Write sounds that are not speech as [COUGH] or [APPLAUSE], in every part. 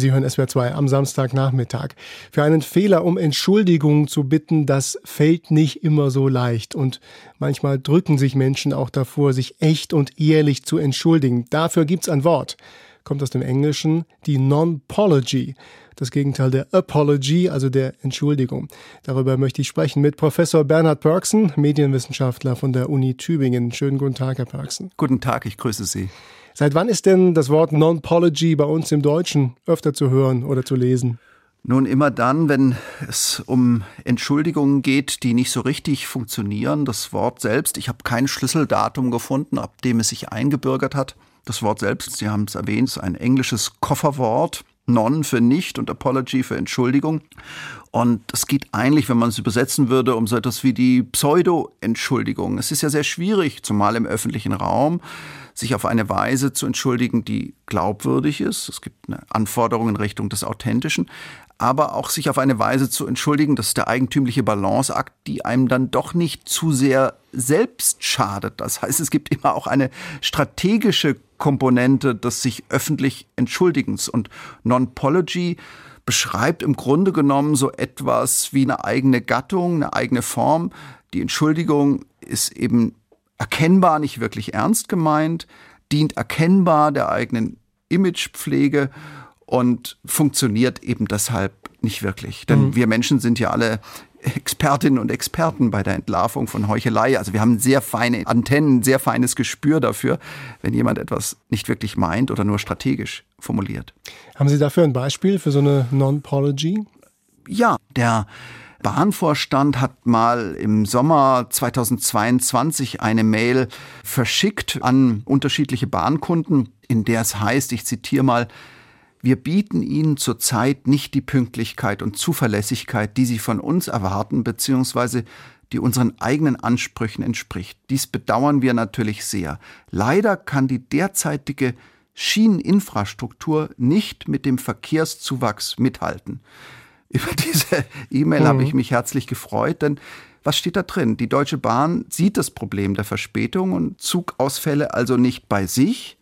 Sie hören SWR 2 am Samstagnachmittag. Für einen Fehler um Entschuldigung zu bitten, das fällt nicht immer so leicht. Und manchmal drücken sich Menschen auch davor, sich echt und ehrlich zu entschuldigen. Dafür gibt's ein Wort. Kommt aus dem Englischen die Non-Pology. Das Gegenteil der Apology, also der Entschuldigung. Darüber möchte ich sprechen mit Professor Bernhard Perksen, Medienwissenschaftler von der Uni Tübingen. Schönen guten Tag, Herr Perksen. Guten Tag, ich grüße Sie. Seit wann ist denn das Wort Non-Pology bei uns im Deutschen öfter zu hören oder zu lesen? Nun immer dann, wenn es um Entschuldigungen geht, die nicht so richtig funktionieren. Das Wort selbst, ich habe kein Schlüsseldatum gefunden, ab dem es sich eingebürgert hat. Das Wort selbst, Sie haben es erwähnt, ist ein englisches Kofferwort. Non für nicht und Apology für Entschuldigung. Und es geht eigentlich, wenn man es übersetzen würde, um so etwas wie die Pseudo-Entschuldigung. Es ist ja sehr schwierig, zumal im öffentlichen Raum, sich auf eine Weise zu entschuldigen, die glaubwürdig ist. Es gibt eine Anforderung in Richtung des Authentischen, aber auch sich auf eine Weise zu entschuldigen, das ist der eigentümliche Balanceakt, die einem dann doch nicht zu sehr selbst schadet. Das heißt, es gibt immer auch eine strategische Komponente des sich öffentlich Entschuldigens und Non-Pology beschreibt im Grunde genommen so etwas wie eine eigene Gattung, eine eigene Form. Die Entschuldigung ist eben erkennbar nicht wirklich ernst gemeint, dient erkennbar der eigenen Imagepflege und funktioniert eben deshalb nicht wirklich. Denn mhm. wir Menschen sind ja alle Expertinnen und Experten bei der Entlarvung von Heuchelei. Also wir haben sehr feine Antennen, sehr feines Gespür dafür, wenn jemand etwas nicht wirklich meint oder nur strategisch formuliert. Haben Sie dafür ein Beispiel für so eine Non-Pology? Ja, der Bahnvorstand hat mal im Sommer 2022 eine Mail verschickt an unterschiedliche Bahnkunden, in der es heißt, ich zitiere mal, wir bieten Ihnen zurzeit nicht die Pünktlichkeit und Zuverlässigkeit, die Sie von uns erwarten, beziehungsweise die unseren eigenen Ansprüchen entspricht. Dies bedauern wir natürlich sehr. Leider kann die derzeitige Schieneninfrastruktur nicht mit dem Verkehrszuwachs mithalten. [LAUGHS] Über diese E-Mail mhm. habe ich mich herzlich gefreut, denn was steht da drin? Die Deutsche Bahn sieht das Problem der Verspätung und Zugausfälle also nicht bei sich,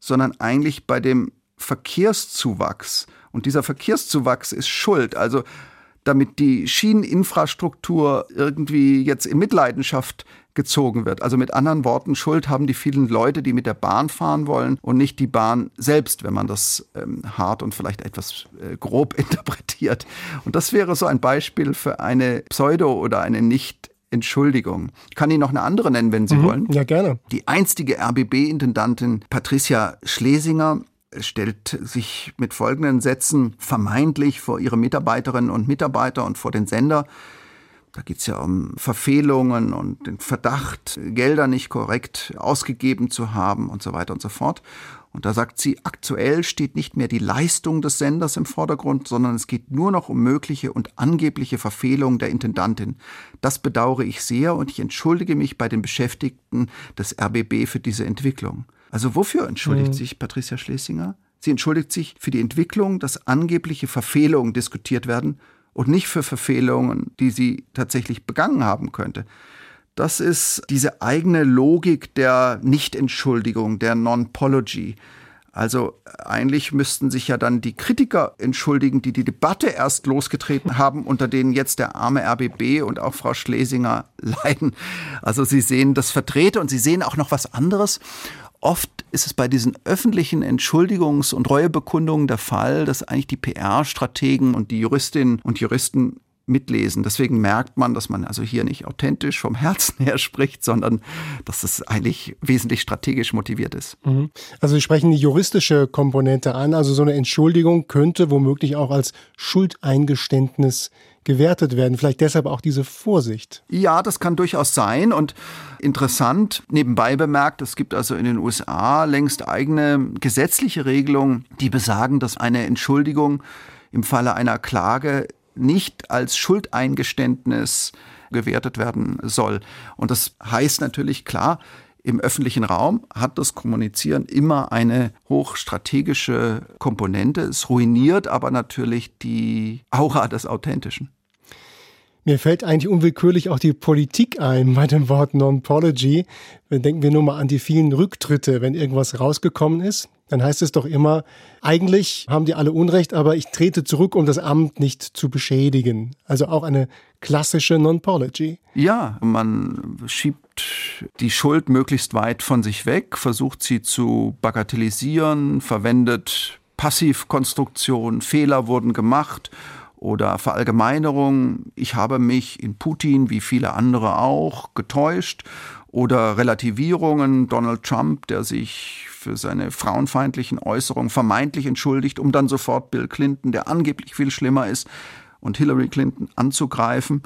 sondern eigentlich bei dem Verkehrszuwachs. Und dieser Verkehrszuwachs ist schuld. Also damit die Schieneninfrastruktur irgendwie jetzt in Mitleidenschaft gezogen wird. Also mit anderen Worten, Schuld haben die vielen Leute, die mit der Bahn fahren wollen und nicht die Bahn selbst, wenn man das ähm, hart und vielleicht etwas äh, grob [LAUGHS] interpretiert. Und das wäre so ein Beispiel für eine Pseudo- oder eine nicht Entschuldigung. Ich kann Ihnen noch eine andere nennen, wenn Sie mhm, wollen. Ja, gerne. Die einstige RBB-Intendantin Patricia Schlesinger stellt sich mit folgenden Sätzen vermeintlich vor ihre Mitarbeiterinnen und Mitarbeiter und vor den Sender. Da geht es ja um Verfehlungen und den Verdacht, Gelder nicht korrekt ausgegeben zu haben und so weiter und so fort. Und da sagt sie, aktuell steht nicht mehr die Leistung des Senders im Vordergrund, sondern es geht nur noch um mögliche und angebliche Verfehlungen der Intendantin. Das bedauere ich sehr und ich entschuldige mich bei den Beschäftigten des RBB für diese Entwicklung. Also wofür entschuldigt mhm. sich Patricia Schlesinger? Sie entschuldigt sich für die Entwicklung, dass angebliche Verfehlungen diskutiert werden und nicht für Verfehlungen, die sie tatsächlich begangen haben könnte. Das ist diese eigene Logik der Nichtentschuldigung, der Non-Pology. Also eigentlich müssten sich ja dann die Kritiker entschuldigen, die die Debatte erst losgetreten [LAUGHS] haben, unter denen jetzt der arme RBB und auch Frau Schlesinger [LAUGHS] leiden. Also sie sehen das Vertreter und sie sehen auch noch was anderes. Oft ist es bei diesen öffentlichen Entschuldigungs- und Reuebekundungen der Fall, dass eigentlich die PR-Strategen und die Juristinnen und Juristen mitlesen. Deswegen merkt man, dass man also hier nicht authentisch vom Herzen her spricht, sondern dass es eigentlich wesentlich strategisch motiviert ist. Mhm. Also Sie sprechen die juristische Komponente an. Also so eine Entschuldigung könnte womöglich auch als Schuldeingeständnis gewertet werden. Vielleicht deshalb auch diese Vorsicht. Ja, das kann durchaus sein. Und interessant, nebenbei bemerkt, es gibt also in den USA längst eigene gesetzliche Regelungen, die besagen, dass eine Entschuldigung im Falle einer Klage nicht als Schuldeingeständnis gewertet werden soll. Und das heißt natürlich klar, im öffentlichen Raum hat das Kommunizieren immer eine hochstrategische Komponente. Es ruiniert aber natürlich die Aura des Authentischen. Mir fällt eigentlich unwillkürlich auch die Politik ein bei dem Wort Non-Pology. Denken wir nur mal an die vielen Rücktritte, wenn irgendwas rausgekommen ist. Dann heißt es doch immer, eigentlich haben die alle Unrecht, aber ich trete zurück, um das Amt nicht zu beschädigen. Also auch eine klassische Non-Pology. Ja, man schiebt die Schuld möglichst weit von sich weg, versucht sie zu bagatellisieren, verwendet Passivkonstruktion, Fehler wurden gemacht oder Verallgemeinerung, ich habe mich in Putin wie viele andere auch getäuscht. Oder Relativierungen, Donald Trump, der sich für seine frauenfeindlichen Äußerungen vermeintlich entschuldigt, um dann sofort Bill Clinton, der angeblich viel schlimmer ist, und Hillary Clinton anzugreifen.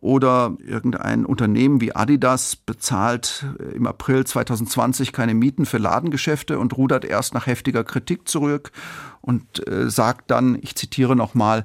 Oder irgendein Unternehmen wie Adidas bezahlt im April 2020 keine Mieten für Ladengeschäfte und rudert erst nach heftiger Kritik zurück und äh, sagt dann, ich zitiere nochmal,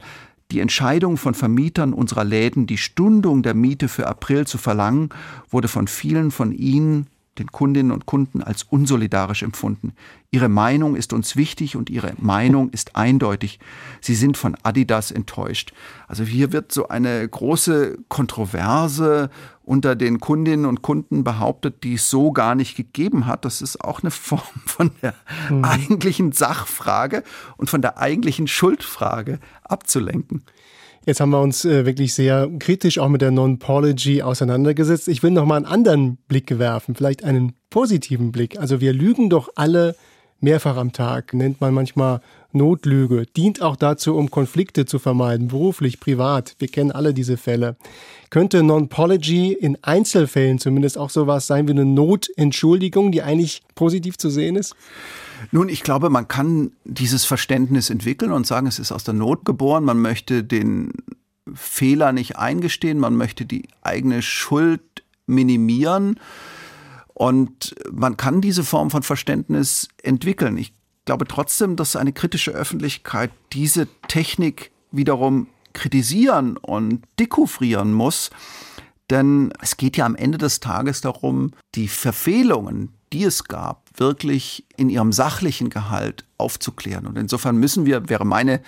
die Entscheidung von Vermietern unserer Läden, die Stundung der Miete für April zu verlangen, wurde von vielen von ihnen, den Kundinnen und Kunden, als unsolidarisch empfunden. Ihre Meinung ist uns wichtig und ihre Meinung ist eindeutig. Sie sind von Adidas enttäuscht. Also hier wird so eine große Kontroverse unter den Kundinnen und Kunden behauptet, die es so gar nicht gegeben hat. Das ist auch eine [LAUGHS] Form von der mhm. eigentlichen Sachfrage und von der eigentlichen Schuldfrage abzulenken. Jetzt haben wir uns äh, wirklich sehr kritisch auch mit der Non-Pology auseinandergesetzt. Ich will noch mal einen anderen Blick werfen, vielleicht einen positiven Blick. Also wir lügen doch alle mehrfach am Tag, nennt man manchmal Notlüge, dient auch dazu, um Konflikte zu vermeiden, beruflich, privat. Wir kennen alle diese Fälle. Könnte Non-Pology in Einzelfällen zumindest auch sowas sein wie eine Notentschuldigung, die eigentlich positiv zu sehen ist? Nun, ich glaube, man kann dieses Verständnis entwickeln und sagen, es ist aus der Not geboren. Man möchte den Fehler nicht eingestehen, man möchte die eigene Schuld minimieren. Und man kann diese Form von Verständnis entwickeln. Ich glaube trotzdem, dass eine kritische Öffentlichkeit diese Technik wiederum kritisieren und dekouvrrieren muss. Denn es geht ja am Ende des Tages darum, die Verfehlungen, die es gab, wirklich in ihrem sachlichen Gehalt aufzuklären. Und insofern müssen wir, wäre meine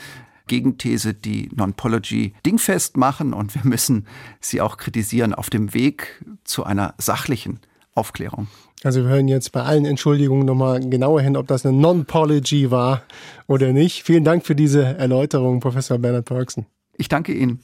Gegenthese, die Non-Pology dingfest machen und wir müssen sie auch kritisieren auf dem Weg zu einer sachlichen Aufklärung. Also wir hören jetzt bei allen Entschuldigungen nochmal genauer hin, ob das eine Non-Pology war oder nicht. Vielen Dank für diese Erläuterung, Professor Bernhard Perksen. Ich danke Ihnen.